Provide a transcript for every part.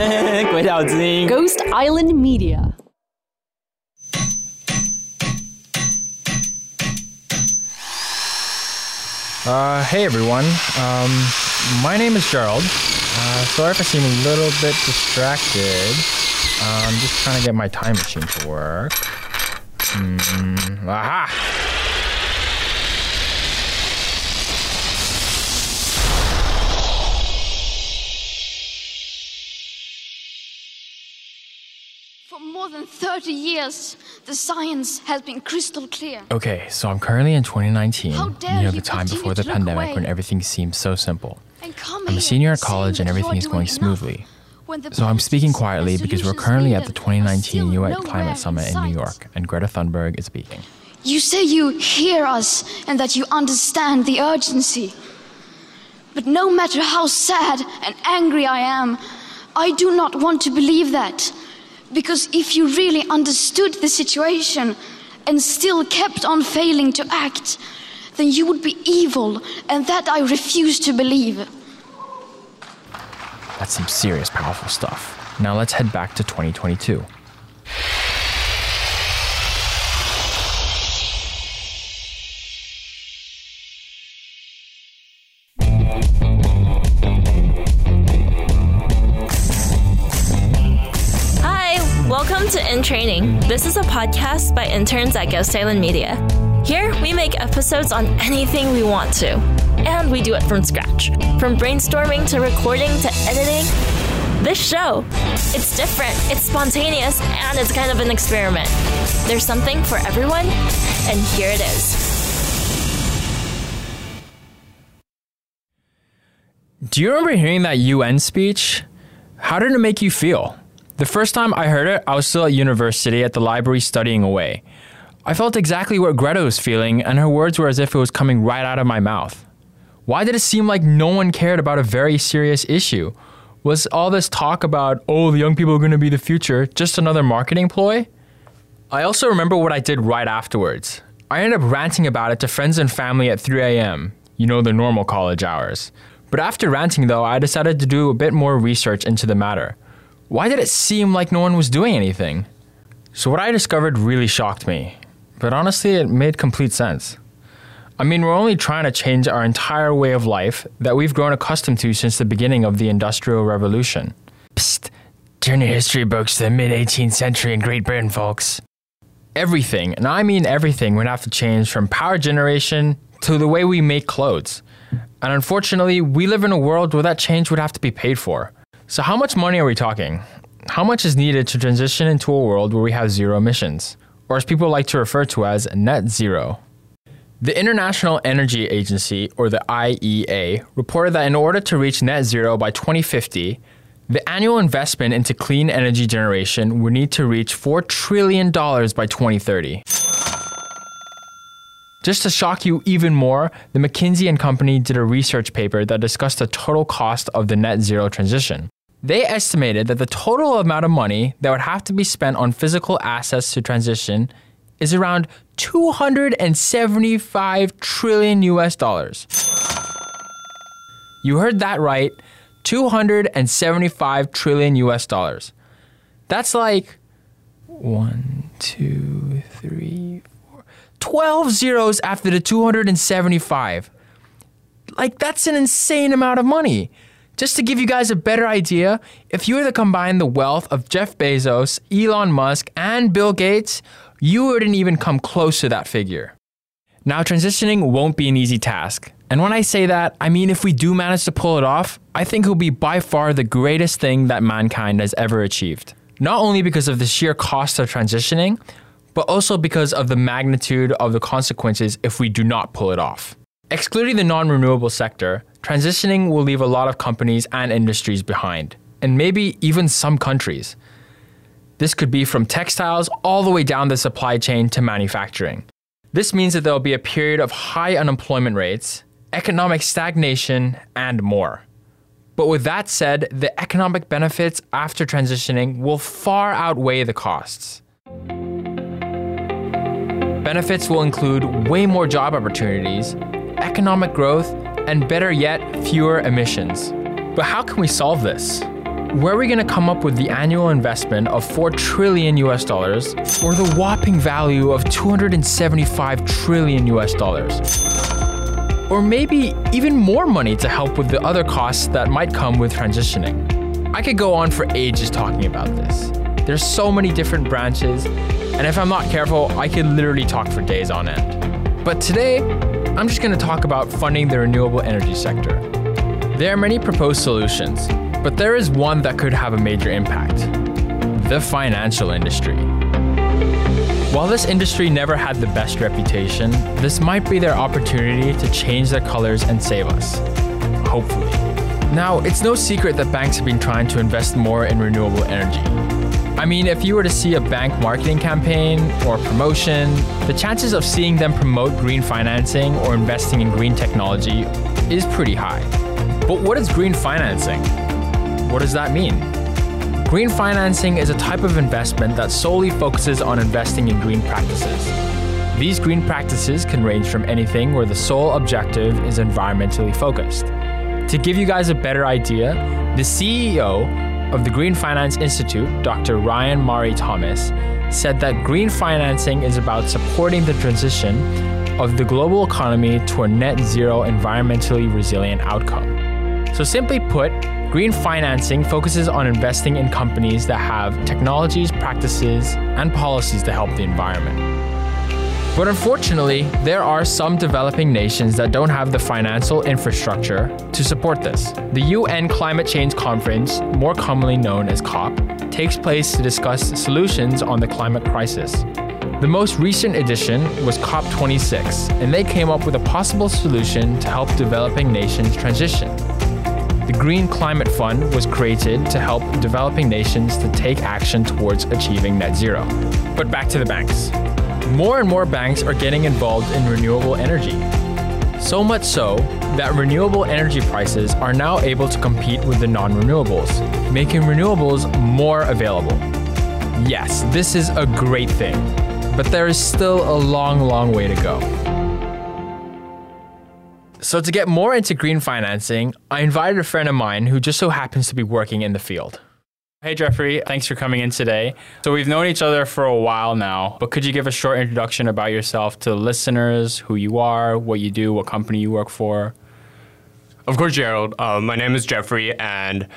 鬼岛之音 Ghost Island Media. Uh, hey everyone. Um, my name is Gerald. Uh, sorry if I seem a little bit distracted. Uh, I'm just trying to get my time machine to work. Mm, aha! Than 30 years, the science has been crystal clear. Okay, so I'm currently in 2019, How dare near the time before the pandemic away? when everything seems so simple. I'm a senior at college and everything is going smoothly. So I'm speaking quietly because we're currently at the 2019 UN Climate Summit in. New York, and Greta Thunberg is speaking. You say you hear us and that you understand the urgency. But no matter how sad and angry I am, I do not want to believe that. Because if you really understood the situation and still kept on failing to act, then you would be evil, and that I refuse to believe. That's some serious, powerful stuff. Now let's head back to 2022. Training. This is a podcast by interns at Ghost Island Media. Here, we make episodes on anything we want to, and we do it from scratch. From brainstorming to recording to editing. This show, it's different, it's spontaneous, and it's kind of an experiment. There's something for everyone, and here it is. Do you remember hearing that UN speech? How did it make you feel? The first time I heard it, I was still at university at the library studying away. I felt exactly what Greta was feeling, and her words were as if it was coming right out of my mouth. Why did it seem like no one cared about a very serious issue? Was all this talk about, oh, the young people are going to be the future, just another marketing ploy? I also remember what I did right afterwards. I ended up ranting about it to friends and family at 3 a.m., you know, the normal college hours. But after ranting, though, I decided to do a bit more research into the matter. Why did it seem like no one was doing anything? So, what I discovered really shocked me, but honestly, it made complete sense. I mean, we're only trying to change our entire way of life that we've grown accustomed to since the beginning of the Industrial Revolution. Psst, turn your history books to the mid 18th century in Great Britain, folks. Everything, and I mean everything, would have to change from power generation to the way we make clothes. And unfortunately, we live in a world where that change would have to be paid for. So, how much money are we talking? How much is needed to transition into a world where we have zero emissions, or as people like to refer to as net zero? The International Energy Agency, or the IEA, reported that in order to reach net zero by 2050, the annual investment into clean energy generation would need to reach $4 trillion by 2030. Just to shock you even more, the McKinsey and Company did a research paper that discussed the total cost of the net zero transition. They estimated that the total amount of money that would have to be spent on physical assets to transition is around 275 trillion US dollars. You heard that right, 275 trillion US dollars. That's like one, two, three, 12 zeros after the 275. Like, that's an insane amount of money. Just to give you guys a better idea, if you were to combine the wealth of Jeff Bezos, Elon Musk, and Bill Gates, you wouldn't even come close to that figure. Now, transitioning won't be an easy task. And when I say that, I mean if we do manage to pull it off, I think it'll be by far the greatest thing that mankind has ever achieved. Not only because of the sheer cost of transitioning, but also because of the magnitude of the consequences if we do not pull it off. Excluding the non renewable sector, transitioning will leave a lot of companies and industries behind, and maybe even some countries. This could be from textiles all the way down the supply chain to manufacturing. This means that there will be a period of high unemployment rates, economic stagnation, and more. But with that said, the economic benefits after transitioning will far outweigh the costs. Benefits will include way more job opportunities, economic growth, and better yet, fewer emissions. But how can we solve this? where are we going to come up with the annual investment of 4 trillion US dollars or the whopping value of 275 trillion US dollars? Or maybe even more money to help with the other costs that might come with transitioning. I could go on for ages talking about this. There's so many different branches, and if I'm not careful, I could literally talk for days on end. But today, I'm just going to talk about funding the renewable energy sector. There are many proposed solutions, but there is one that could have a major impact the financial industry. While this industry never had the best reputation, this might be their opportunity to change their colors and save us. Hopefully. Now, it's no secret that banks have been trying to invest more in renewable energy. I mean, if you were to see a bank marketing campaign or promotion, the chances of seeing them promote green financing or investing in green technology is pretty high. But what is green financing? What does that mean? Green financing is a type of investment that solely focuses on investing in green practices. These green practices can range from anything where the sole objective is environmentally focused. To give you guys a better idea, the CEO of the Green Finance Institute, Dr. Rhian-Mari Thomas, said that green financing is about supporting the transition of the global economy to a net zero environmentally resilient outcome. So, simply put, Green financing focuses on investing in companies that have technologies, practices, and policies to help the environment. But unfortunately, there are some developing nations that don't have the financial infrastructure to support this. The UN Climate Change Conference, more commonly known as COP, takes place to discuss solutions on the climate crisis. The most recent edition was COP26, and they came up with a possible solution to help developing nations transition. The Green Climate Fund was created to help developing nations to take action towards achieving net zero. But back to the banks. More and more banks are getting involved in renewable energy. So much so that renewable energy prices are now able to compete with the non renewables, making renewables more available. Yes, this is a great thing, but there is still a long, long way to go. So, to get more into green financing, I invited a friend of mine who just so happens to be working in the field. Hey, Geoffrey, thanks for coming in today. So, we've known each other for a while now, but could you give a short introduction about yourself to listeners, who you are, what you do, what company you work for? Of course, Gerald. Uh, my name is Geoffrey, and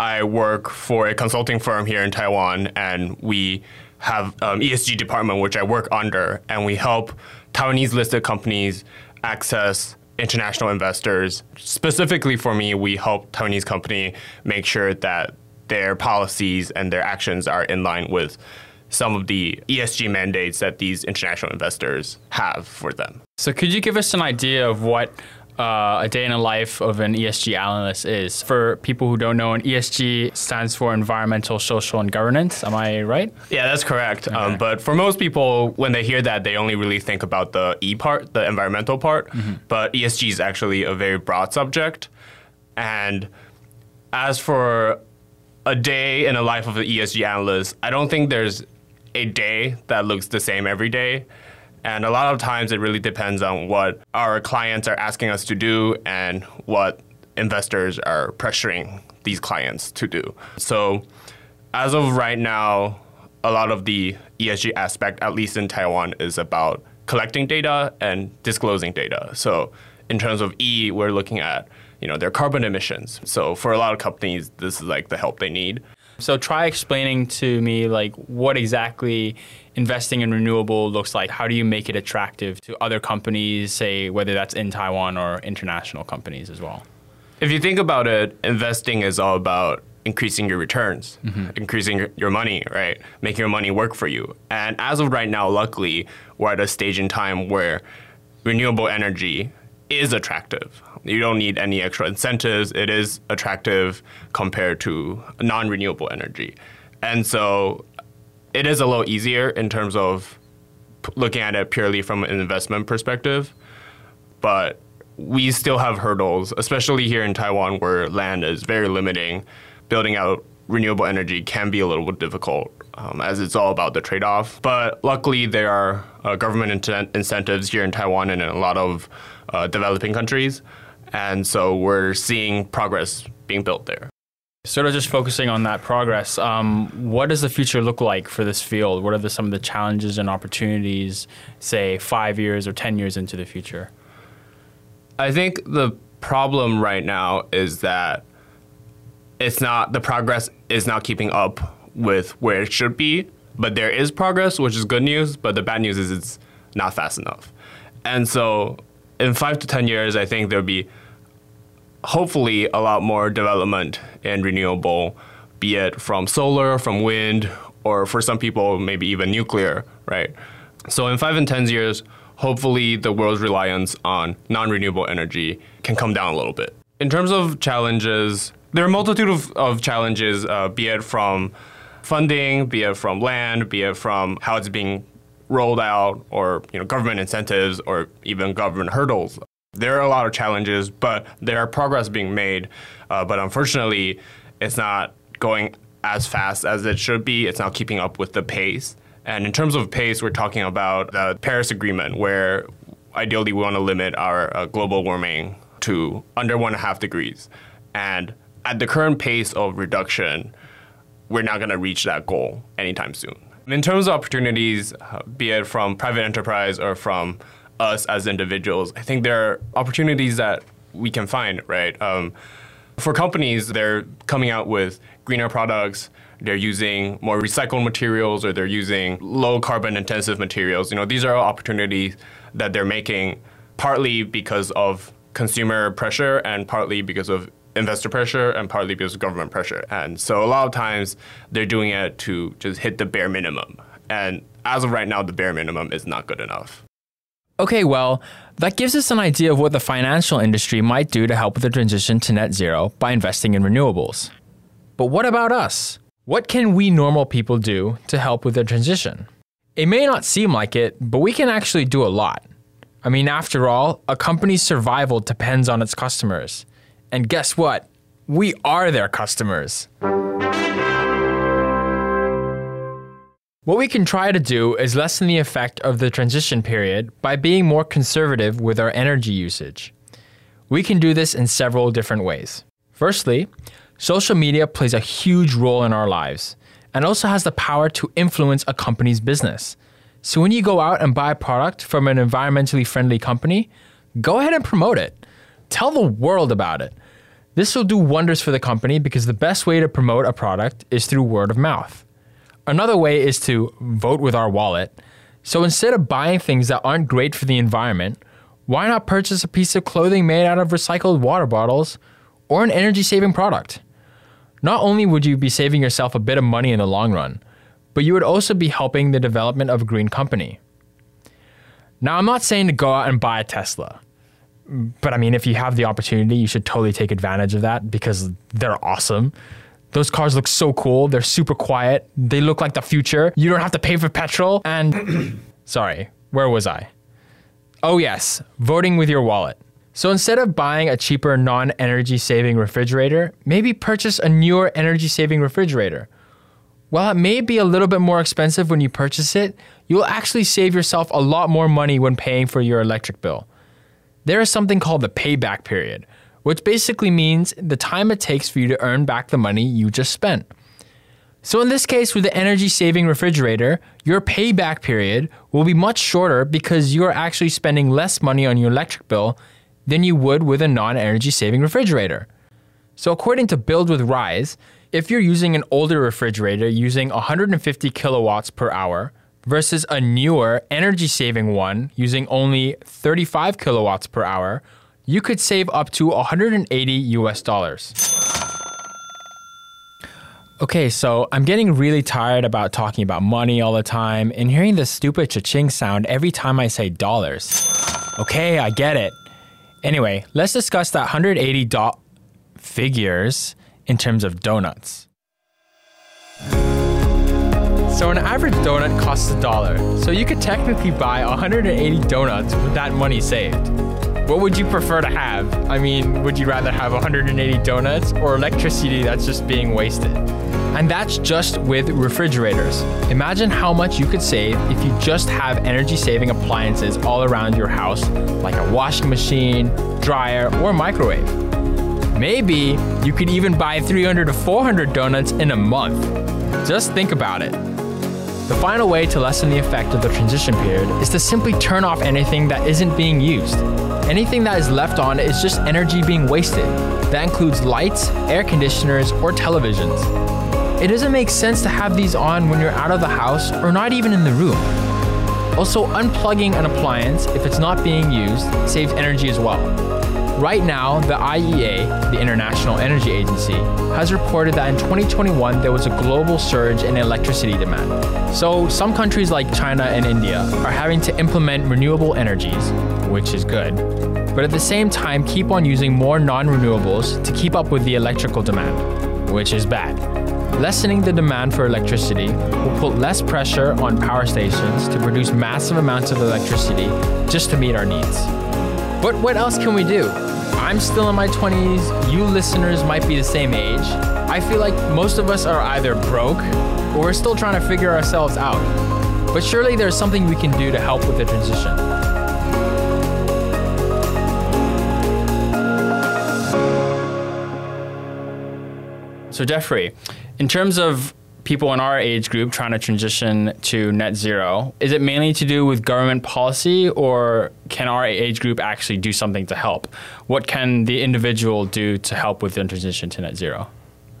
I work for a consulting firm here in Taiwan, and we have um, ESG department which I work under, and we help Taiwanese listed companies access international investors. Specifically for me, we help Taiwanese company make sure that their policies and their actions are in line with some of the ESG mandates that these international investors have for them. So, could you give us an idea of what uh, a day in the life of an ESG analyst is. For people who don't know, an ESG stands for environmental, social, and governance. Am I right? Yeah, that's correct. Um, okay. Um, but for most people, when they hear that, they only really think about the E part, the environmental part. Mm-hmm. But ESG is actually a very broad subject. And as for a day in the life of an ESG analyst, I don't think there's a day that looks the same every day. And a lot of times it really depends on what our clients are asking us to do and what investors are pressuring these clients to do. So, as of right now, a lot of the ESG aspect, at least in Taiwan, is about collecting data and disclosing data. So, in terms of E, we're looking at you know their carbon emissions. So, for a lot of companies, this is like the help they need. So, try explaining to me like what exactly investing in renewable looks like. How do you make it attractive to other companies, say, whether that's in Taiwan or international companies as well? If you think about it, investing is all about increasing your returns, mm-hmm. increasing your money, right? Making your money work for you. And as of right now, luckily, we're at a stage in time where renewable energy is attractive. You don't need any extra incentives. It is attractive compared to non renewable energy. And so it is a little easier in terms of looking at it purely from an investment perspective, but we still have hurdles, especially here in Taiwan where land is very limiting. Building out renewable energy can be a little bit difficult um, as it's all about the trade off. But luckily, there are uh, government in- incentives here in Taiwan and in a lot of uh, developing countries. And so we're seeing progress being built there. Sort of just focusing on that progress, um, what does the future look like for this field? What are the, some of the challenges and opportunities, say, five years or 10 years into the future? I think the problem right now is that it's not, the progress is not keeping up with where it should be. But there is progress, which is good news. But the bad news is it's not fast enough. And so in five to 10 years, I think there'll be hopefully a lot more development in renewable, be it from solar, from wind, or for some people, maybe even nuclear, right? So in five and 10 years, hopefully the world's reliance on non renewable energy can come down a little bit. In terms of challenges, there are a multitude of, of challenges, uh, be it from funding, be it from land, be it from how it's being rolled out, or you know, government incentives, or even government hurdles. There are a lot of challenges, but there are progress being made. Uh, but unfortunately, it's not going as fast as it should be. It's not keeping up with the pace. And in terms of pace, we're talking about the Paris Agreement, where ideally we want to limit our uh, global warming to under one and a half degrees. And at the current pace of reduction, we're not going to reach that goal anytime soon. In terms of opportunities, uh, be it from private enterprise or from us as individuals, I think there are opportunities that we can find, right? Um, for companies, they're coming out with greener products. They're using more recycled materials or they're using low carbon intensive materials. You know, these are opportunities that they're making partly because of consumer pressure and partly because of investor pressure and partly because of government pressure. And so a lot of times they're doing it to just hit the bare minimum. And as of right now, the bare minimum is not good enough. Okay, well, that gives us an idea of what the financial industry might do to help with the transition to net zero by investing in renewables. But what about us? What can we normal people do to help with the transition? It may not seem like it, but we can actually do a lot. I mean, after all, a company's survival depends on its customers. And guess what? We are their customers. What we can try to do is lessen the effect of the transition period by being more conservative with our energy usage. We can do this in several different ways. Firstly, social media plays a huge role in our lives and also has the power to influence a company's business. So when you go out and buy a product from an environmentally friendly company, go ahead and promote it. Tell the world about it. This will do wonders for the company because the best way to promote a product is through word of mouth. Another way is to vote with our wallet. So instead of buying things that aren't great for the environment, why not purchase a piece of clothing made out of recycled water bottles or an energy saving product? Not only would you be saving yourself a bit of money in the long run, but you would also be helping the development of a green company. Now, I'm not saying to go out and buy a Tesla but I mean, if you have the opportunity, you should totally take advantage of that because they're awesome. Those cars look so cool. They're super quiet. They look like the future. You don't have to pay for petrol. And sorry, where was I? Oh, yes, voting with your wallet. So instead of buying a cheaper non energy saving refrigerator, maybe purchase a newer energy saving refrigerator. While it may be a little bit more expensive when you purchase it, you'll actually save yourself a lot more money when paying for your electric bill there is something called the payback period, which basically means the time it takes for you to earn back the money you just spent. So, in this case, with the energy saving refrigerator, your payback period will be much shorter because you are actually spending less money on your electric bill than you would with a non energy saving refrigerator. So, according to Build with Rise, if you're using an older refrigerator using 150 kilowatts per hour, versus a newer energy saving one using only 35 kilowatts per hour, you could save up to 180 US dollars. Okay, so I'm getting really tired about talking about money all the time and hearing the stupid cha-ching sound every time I say dollars. Okay, I get it. Anyway, let's discuss that 180 do- figures in terms of donuts. So an average donut costs a dollar, so you could technically buy 180 donuts with that money saved. What would you prefer to have? I mean, would you rather have 180 donuts or electricity that's just being wasted? And that's just with refrigerators. Imagine how much you could save if you just have energy saving appliances all around your house, like a washing machine, dryer, or microwave. Maybe you could even buy 300 to 400 donuts in a month. Just think about it. The final way to lessen the effect of the transition period is to simply turn off anything that isn't being used. Anything that is left on is just energy being wasted. That includes lights, air conditioners, or televisions. It doesn't make sense to have these on when you're out of the house or not even in the room. Also, unplugging an appliance if it's not being used saves energy as well. Right now, the IEA, the International Energy Agency, has reported that in 2021 there was a global surge in electricity demand. So, some countries like China and India are having to implement renewable energies, which is good, but at the same time keep on using more non renewables to keep up with the electrical demand, which is bad. Lessening the demand for electricity will put less pressure on power stations to produce massive amounts of electricity just to meet our needs. But what else can we do? I'm still in my 20s, you listeners might be the same age. I feel like most of us are either broke or we're still trying to figure ourselves out. But surely there's something we can do to help with the transition. So, Geoffrey, in terms of people in our age group trying to transition to net zero, is it mainly to do with government policy or can our age group actually do something to help? What can the individual do to help with the transition to net zero?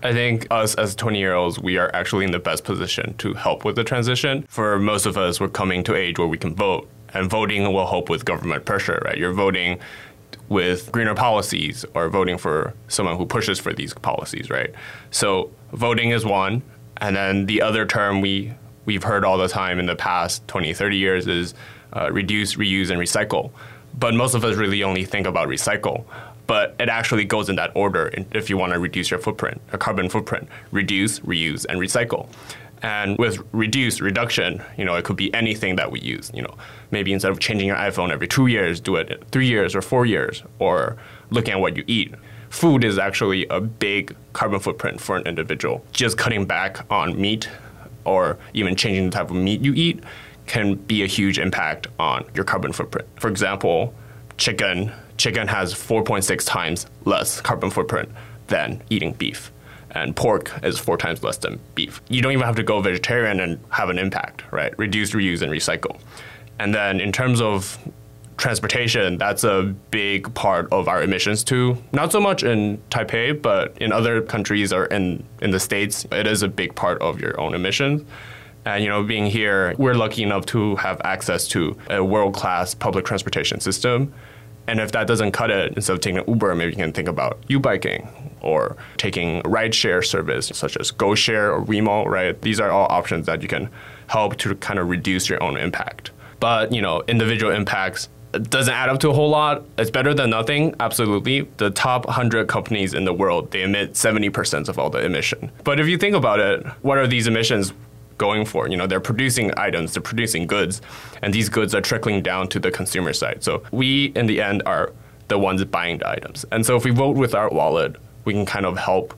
I think us as 20 year olds, we are actually in the best position to help with the transition. For most of us, we're coming to age where we can vote, and voting will help with government pressure, right? You're voting with greener policies or voting for someone who pushes for these policies, right? So voting is one. And then the other term we we've heard all the time in the past 20, 30 years is uh, reduce, reuse, and recycle. But most of us really only think about recycle. But it actually goes in that order if you want to reduce your footprint, a carbon footprint. Reduce, reuse, and recycle. And with reduce, reduction, you know, it could be anything that we use. You know, maybe instead of changing your iPhone every two years, do it three years or four years, or looking at what you eat food is actually a big carbon footprint for an individual. Just cutting back on meat or even changing the type of meat you eat can be a huge impact on your carbon footprint. For example, chicken chicken has 4.6 times less carbon footprint than eating beef. And pork is four times less than beef. You don't even have to go vegetarian and have an impact, right? Reduce, reuse, and recycle. And then in terms of transportation, that's a big part of our emissions too. Not so much in Taipei, but in other countries or in, in the States, it is a big part of your own emissions. And you know, being here, we're lucky enough to have access to a world-class public transportation system. And if that doesn't cut it, instead of taking an Uber, maybe you can think about U-biking or taking rideshare service such as GoShare or Wemo, right? These are all options that you can help to kind of reduce your own impact. But you know, individual impacts doesn't add up to a whole lot. It's better than nothing, absolutely. The top 100 companies in the world, they emit 70% of all the emission. But if you think about it, what are these emissions going for? You know, they're producing items, they're producing goods, and these goods are trickling down to the consumer side. So we, in the end, are the ones buying the items. And so if we vote with our wallet, we can kind of help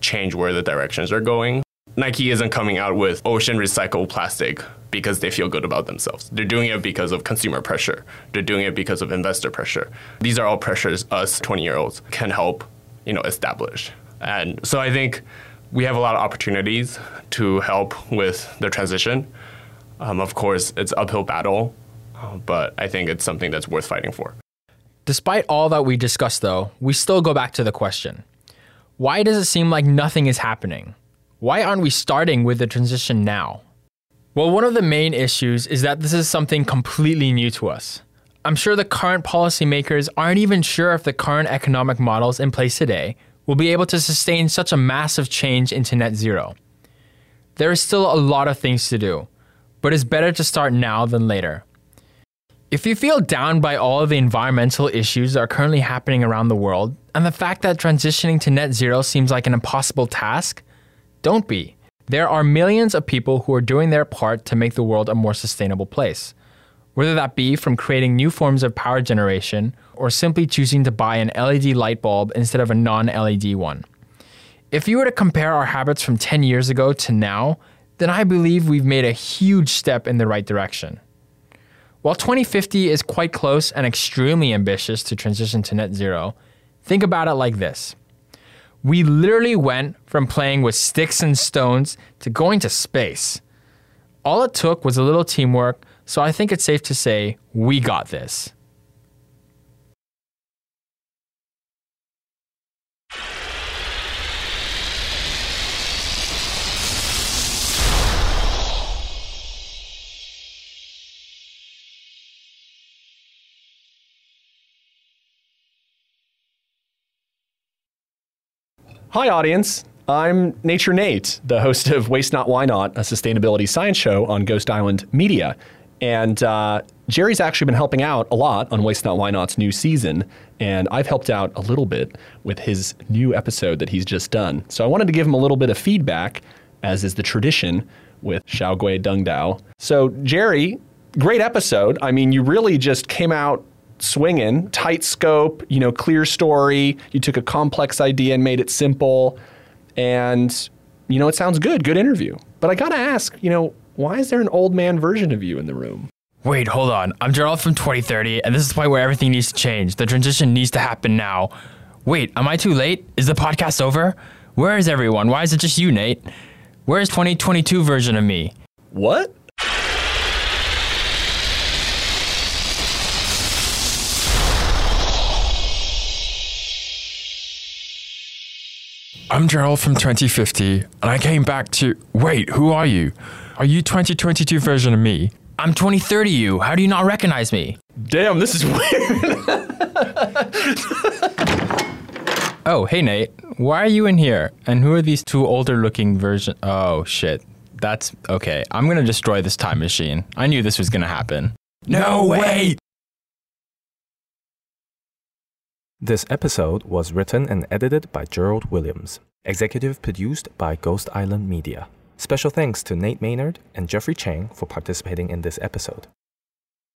change where the directions are going. Nike isn't coming out with ocean recycled plastic because they feel good about themselves. They're doing it because of consumer pressure. They're doing it because of investor pressure. These are all pressures us 20 year olds can help, you know, establish. And so I think we have a lot of opportunities to help with the transition. Um, of course, it's uphill battle, uh, but I think it's something that's worth fighting for. Despite all that we discussed, though, we still go back to the question why does it seem like nothing is happening? Why aren't we starting with the transition now? Well, one of the main issues is that this is something completely new to us. I'm sure the current policymakers aren't even sure if the current economic models in place today will be able to sustain such a massive change into net zero. There is still a lot of things to do, but it's better to start now than later. If you feel down by all of the environmental issues that are currently happening around the world, and the fact that transitioning to net zero seems like an impossible task, don't be. There are millions of people who are doing their part to make the world a more sustainable place. Whether that be from creating new forms of power generation or simply choosing to buy an LED light bulb instead of a non LED one. If you were to compare our habits from 10 years ago to now, then I believe we've made a huge step in the right direction. While 2050 is quite close and extremely ambitious to transition to net zero, think about it like this We literally went from playing with sticks and stones to going to space. All it took was a little teamwork, so I think it's safe to say we got this. Hi, audience. I'm Nature Nate, the host of Waste Not Why Not, a sustainability science show on Ghost Island Media. And uh, Jerry's actually been helping out a lot on Waste Not Why Not's new season, and I've helped out a little bit with his new episode that he's just done. So I wanted to give him a little bit of feedback, as is the tradition with Xiaogui Dung Dao. So, Jerry, great episode. I mean, you really just came out swinging, tight scope, you know, clear story. You took a complex idea and made it simple. And, you know, it sounds good, good interview. But I got to ask, you know, why is there an old man version of you in the room? Wait, hold on. I'm Gerald from 2030, and this is the point where everything needs to change. The transition needs to happen now. Wait, am I too late? Is the podcast over? Where is everyone? Why is it just you, Nate? Where's 2022 version of me? What? I'm Gerald from 2050, and I came back to. Wait, who are you? Are you 2022 version of me? I'm 2030 you. How do you not recognize me? Damn, this is weird. oh, hey Nate. Why are you in here? And who are these two older looking version? Oh shit. That's okay. I'm gonna destroy this time machine. I knew this was gonna happen. No, way! This episode was written and edited by Gerald Williams, executive produced by Ghost Island Media. Special thanks to Nate Maynard and Geoffrey Chang for participating in this episode.